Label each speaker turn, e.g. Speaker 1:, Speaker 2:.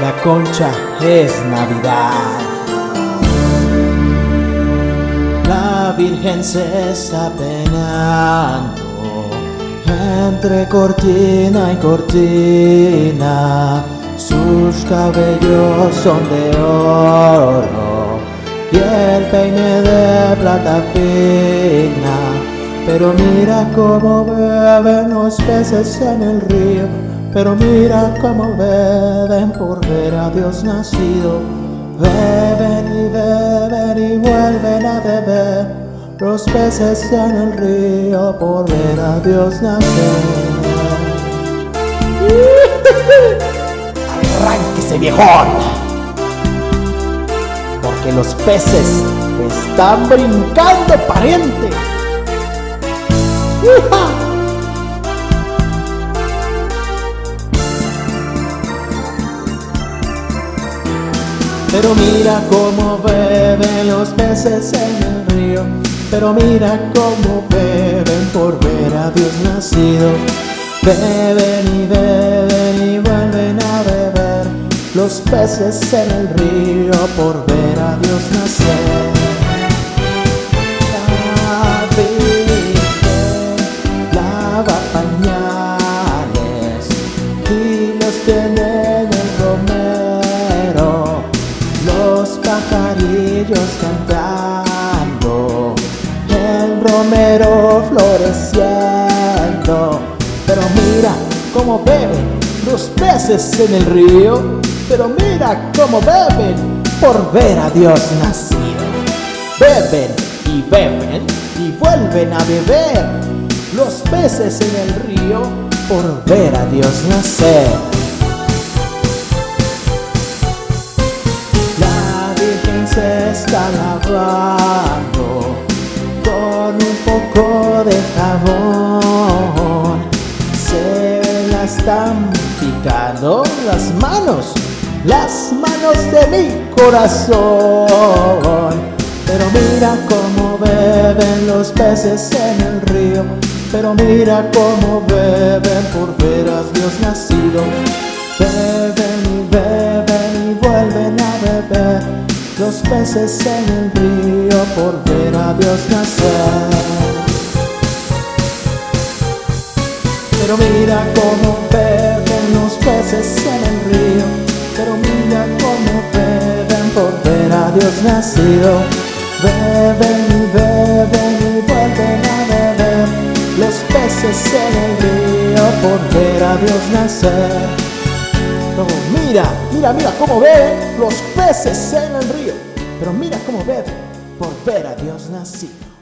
Speaker 1: La concha es Navidad. La Virgen se está penando entre cortina y cortina. Sus cabellos son de oro y el peine de plata fina. Pero mira cómo beben los peces en el río pero mira cómo beben por ver a Dios nacido. Beben y beben y vuelven a beber los peces en el río por ver a Dios nacer.
Speaker 2: ¡Arránquese, viejón! Porque los peces están brincando, pariente.
Speaker 1: Pero mira cómo beben los peces en el río. Pero mira cómo beben por ver a Dios nacido. Beben y beben y vuelven a beber los peces en el río por ver a Dios nacer. Pajarillos cantando, el romero floreciendo. Pero mira cómo beben los peces en el río, pero mira cómo beben por ver a Dios nacido. Beben y beben y vuelven a beber los peces en el río por ver a Dios nacer. Está lavando con un poco de jabón. Se la están picando las manos, las manos de mi corazón. Pero mira cómo beben los peces en el río. Pero mira cómo beben por ver a Dios nacido. Beben y beben y vuelven a beber los peces en el río por ver a Dios nacer. Pero mira cómo beben los peces en el río, pero mira cómo beben por ver a Dios nacido. Beben y beben y vuelven a beber los peces en el río por ver a Dios nacer mira, mira, mira cómo ven los peces en el río. Pero mira cómo beben por ver a Dios nacido.